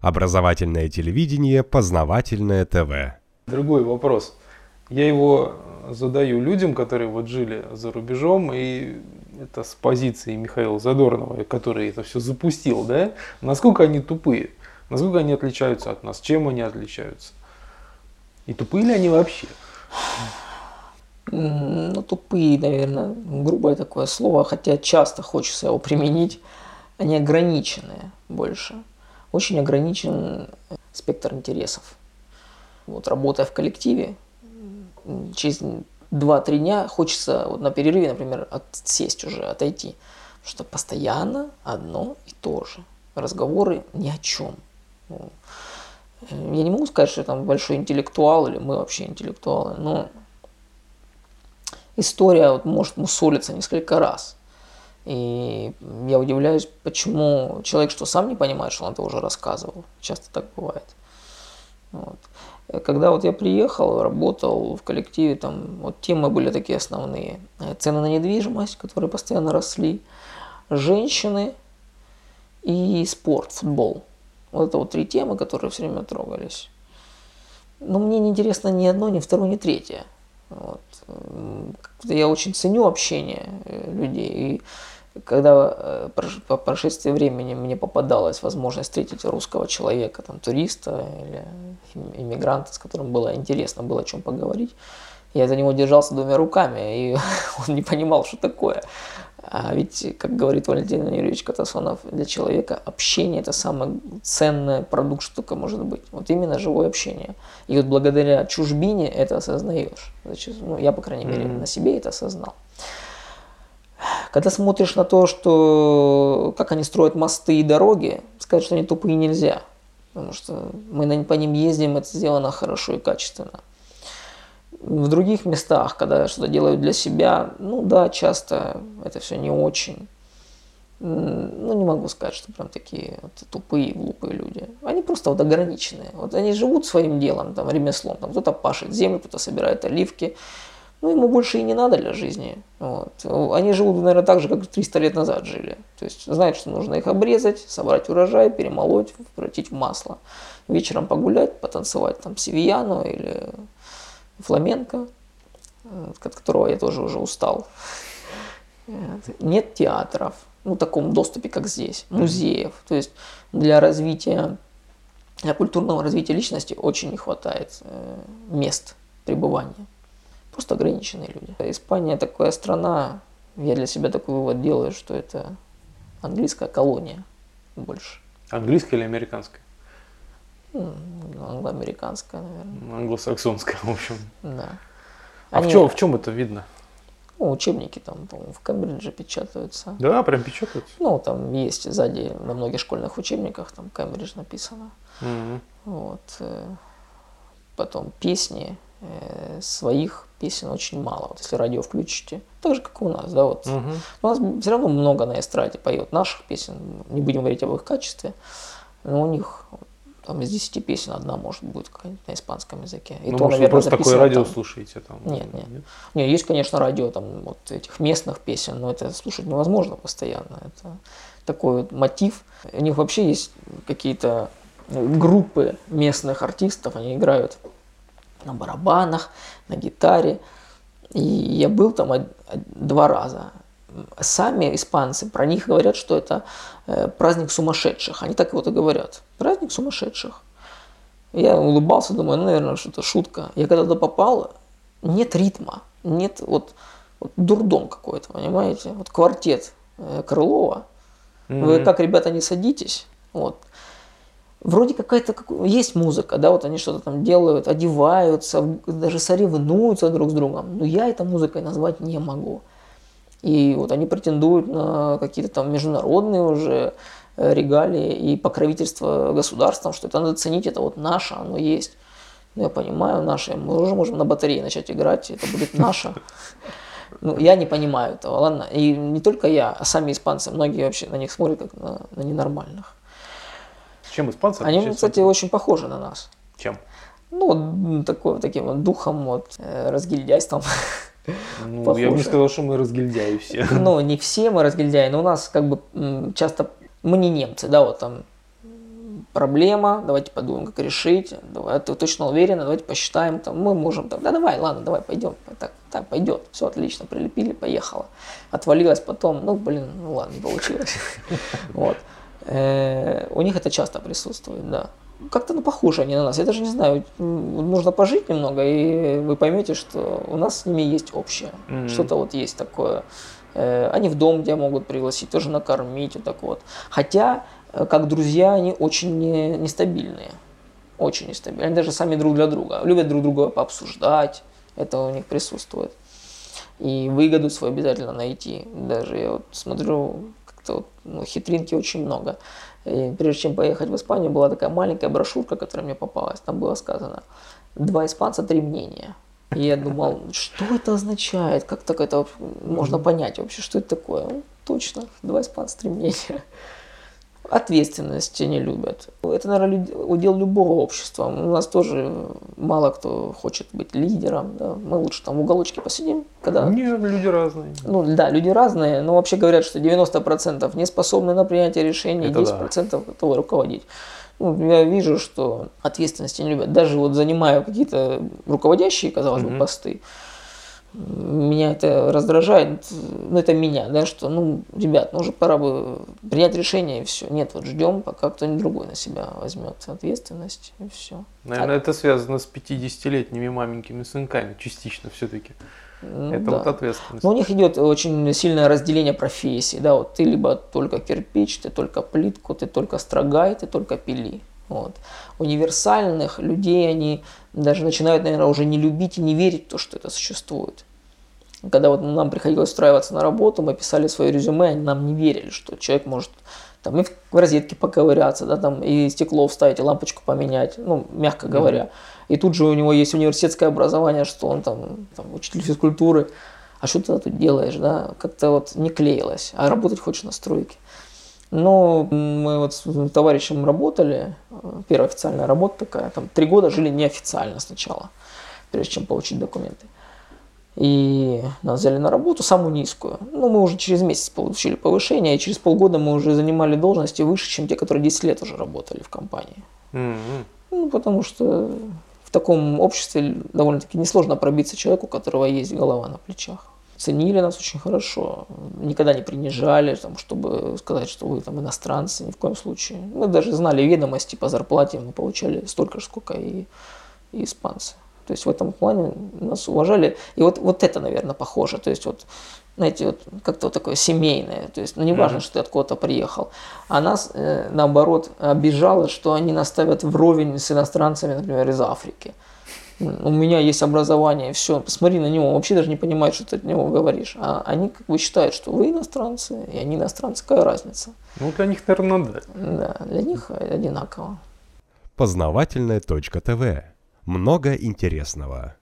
Образовательное телевидение, познавательное ТВ. Другой вопрос. Я его задаю людям, которые вот жили за рубежом, и это с позиции Михаила Задорнова, который это все запустил, да? Насколько они тупые? Насколько они отличаются от нас? Чем они отличаются? И тупые ли они вообще? Ну, тупые, наверное, грубое такое слово, хотя часто хочется его применить. Они ограниченные больше. Очень ограничен спектр интересов. Вот работая в коллективе, через 2-3 дня хочется вот на перерыве, например, отсесть уже, отойти. Потому что постоянно одно и то же. Разговоры ни о чем. Ну, я не могу сказать, что я там большой интеллектуал или мы вообще интеллектуалы, но история вот может мусолиться несколько раз. И я удивляюсь, почему человек, что сам не понимает, что он это уже рассказывал. Часто так бывает. Вот. Когда вот я приехал, работал в коллективе, там вот темы были такие основные. Цены на недвижимость, которые постоянно росли, женщины и спорт, футбол. Вот это вот три темы, которые все время трогались. Но мне не интересно ни одно, ни второе, ни третье. Вот. Я очень ценю общение э, людей. И когда э, по прошествии времени мне попадалась возможность встретить русского человека, там, туриста или иммигранта, с которым было интересно, было о чем поговорить, я за него держался двумя руками, и он не понимал, что такое. А ведь, как говорит Валентин Юрьевич Катасонов, для человека общение – это самый ценный продукт, что только может быть. Вот именно живое общение. И вот благодаря чужбине это осознаешь. Значит, ну, я, по крайней мере, mm-hmm. на себе это осознал. Когда смотришь на то, что как они строят мосты и дороги, сказать, что они тупые нельзя. Потому что мы по ним ездим, это сделано хорошо и качественно. В других местах, когда что-то делают для себя, ну да, часто это все не очень. Ну, не могу сказать, что прям такие вот, тупые, глупые люди. Они просто вот ограниченные. Вот они живут своим делом, там, ремеслом. Там, кто-то пашет землю, кто-то собирает оливки, ну, ему больше и не надо для жизни. Вот. Они живут, наверное, так же, как 300 лет назад жили. То есть знают, что нужно их обрезать, собрать урожай, перемолоть, превратить в масло. Вечером погулять, потанцевать там севияну или фламенко, от которого я тоже уже устал. Нет театров, ну, в таком доступе, как здесь, музеев. То есть для развития, для культурного развития личности очень не хватает э, мест пребывания просто ограниченные люди. Испания такая страна, я для себя такой вывод делаю, что это английская колония больше. Английская или американская? Ну, англоамериканская, наверное. Англосаксонская, в общем. Да. А Они... в, чем, в чем это видно? Ну, учебники там, по-моему, в Кембридже печатаются. Да, прям печатаются? Ну, там есть сзади на многих школьных учебниках, там Кембридж написано. Угу. Вот. Э, потом песни своих песен очень мало. Вот если радио включите, так же, как у нас, да, вот. Угу. У нас все равно много на эстраде поет наших песен, не будем говорить об их качестве, но у них там из 10 песен одна может быть какая-нибудь на испанском языке. И ну, то, может, наверное, вы просто такое радио там... слушаете там? Нет, нет, нет. Нет, есть, конечно, радио там вот этих местных песен, но это слушать невозможно постоянно. Это такой вот мотив. У них вообще есть какие-то группы местных артистов, они играют на барабанах, на гитаре. И я был там два раза. Сами испанцы про них говорят, что это э, праздник сумасшедших. Они так вот и говорят. Праздник сумасшедших. Я улыбался, думаю, ну, наверное, что-то шутка. Я когда туда попал, нет ритма, нет вот, вот дурдом какой-то, понимаете? Вот квартет э, Крылова. Mm-hmm. Вы как, ребята, не садитесь. Вот вроде какая-то есть музыка, да, вот они что-то там делают, одеваются, даже соревнуются друг с другом, но я это музыкой назвать не могу. И вот они претендуют на какие-то там международные уже э, регалии и покровительство государством, что это надо ценить, это вот наше, оно есть. Ну, я понимаю, наше, мы уже можем на батарее начать играть, это будет наше. Ну, я не понимаю этого, ладно. И не только я, а сами испанцы, многие вообще на них смотрят как на, на ненормальных. Чем испанцы Они, кстати, очень похожи на нас. Чем? Ну, такой, таким вот духом, вот, э, разгильдяйством. Ну, я бы не сказал, что мы разгильдяи все. Ну, не все мы разгильдяи, но у нас как бы часто, мы не немцы, да, вот там проблема, давайте подумаем, как решить, давай, ты точно уверена, давайте посчитаем, там, мы можем, там, да давай, ладно, давай, пойдем, так, так, пойдет, все отлично, прилепили, поехала. Отвалилась потом, ну, блин, ну ладно, не получилось. Вот. Э, у них это часто присутствует, да. Как-то ну, похожи они на нас. Я даже не знаю, нужно пожить немного, и вы поймете, что у нас с ними есть общее. Mm-hmm. Что-то вот есть такое. Э, они в дом тебя могут пригласить, тоже накормить, вот так вот. Хотя, э, как друзья, они очень нестабильные. Очень нестабильные. Они даже сами друг для друга. Любят друг друга пообсуждать. Это у них присутствует. И выгоду свою обязательно найти. Даже я вот смотрю, вот, ну, хитринки очень много. И прежде чем поехать в Испанию, была такая маленькая брошюрка, которая мне попалась. Там было сказано «Два испанца, три мнения». И я думал, что это означает, как так это можно понять вообще, что это такое. Ну, точно, два испанца, три мнения ответственности не любят. Это, наверное, удел любого общества. У нас тоже мало кто хочет быть лидером. Да? Мы лучше там в уголочке посидим. Когда... Не, люди разные. Ну да, люди разные, но вообще говорят, что 90% не способны на принятие решений, это 10% да. готовы руководить. Ну, я вижу, что ответственности не любят. Даже вот занимая какие-то руководящие, казалось бы, посты, меня это раздражает, ну это меня, да, что, ну, ребят, ну уже пора бы принять решение и все. Нет, вот ждем, пока кто-нибудь другой на себя возьмет ответственность и все. Наверное, а... это связано с 50-летними маменькими сынками частично все-таки. Это да. вот ответственность. Но у них идет очень сильное разделение профессий. Да, вот ты либо только кирпич, ты только плитку, ты только строгай, ты только пили. Вот. Универсальных людей они даже начинают, наверное, уже не любить и не верить в то, что это существует. Когда вот нам приходилось устраиваться на работу, мы писали свое резюме, они нам не верили, что человек может там и в розетке поковыряться, да, там и стекло вставить, и лампочку поменять, ну, мягко говоря. Mm-hmm. И тут же у него есть университетское образование, что он там, там учитель физкультуры. А что ты тут делаешь, да? Как-то вот не клеилось. А работать хочешь на стройке. Но мы вот с товарищем работали, первая официальная работа такая, там три года жили неофициально сначала, прежде чем получить документы. И нас взяли на работу, самую низкую. Ну, мы уже через месяц получили повышение, и через полгода мы уже занимали должности выше, чем те, которые 10 лет уже работали в компании. Mm-hmm. Ну, потому что в таком обществе довольно-таки несложно пробиться человеку, у которого есть голова на плечах ценили нас очень хорошо, никогда не принижали, там, чтобы сказать, что вы там иностранцы, ни в коем случае. Мы даже знали ведомости по зарплате, мы получали столько же, сколько и, и испанцы. То есть в этом плане нас уважали. И вот, вот это, наверное, похоже. То есть вот, знаете, вот как-то вот такое семейное. То есть, ну, не важно, mm-hmm. что ты откуда-то приехал. А нас, э, наоборот, обижало, что они нас ставят вровень с иностранцами, например, из Африки у меня есть образование, все, посмотри на него, вообще даже не понимает, что ты от него говоришь. А они как бы считают, что вы иностранцы, и они иностранцы, какая разница? Ну, для них, наверное, да. Да, для них одинаково. Познавательная точка ТВ. Много интересного.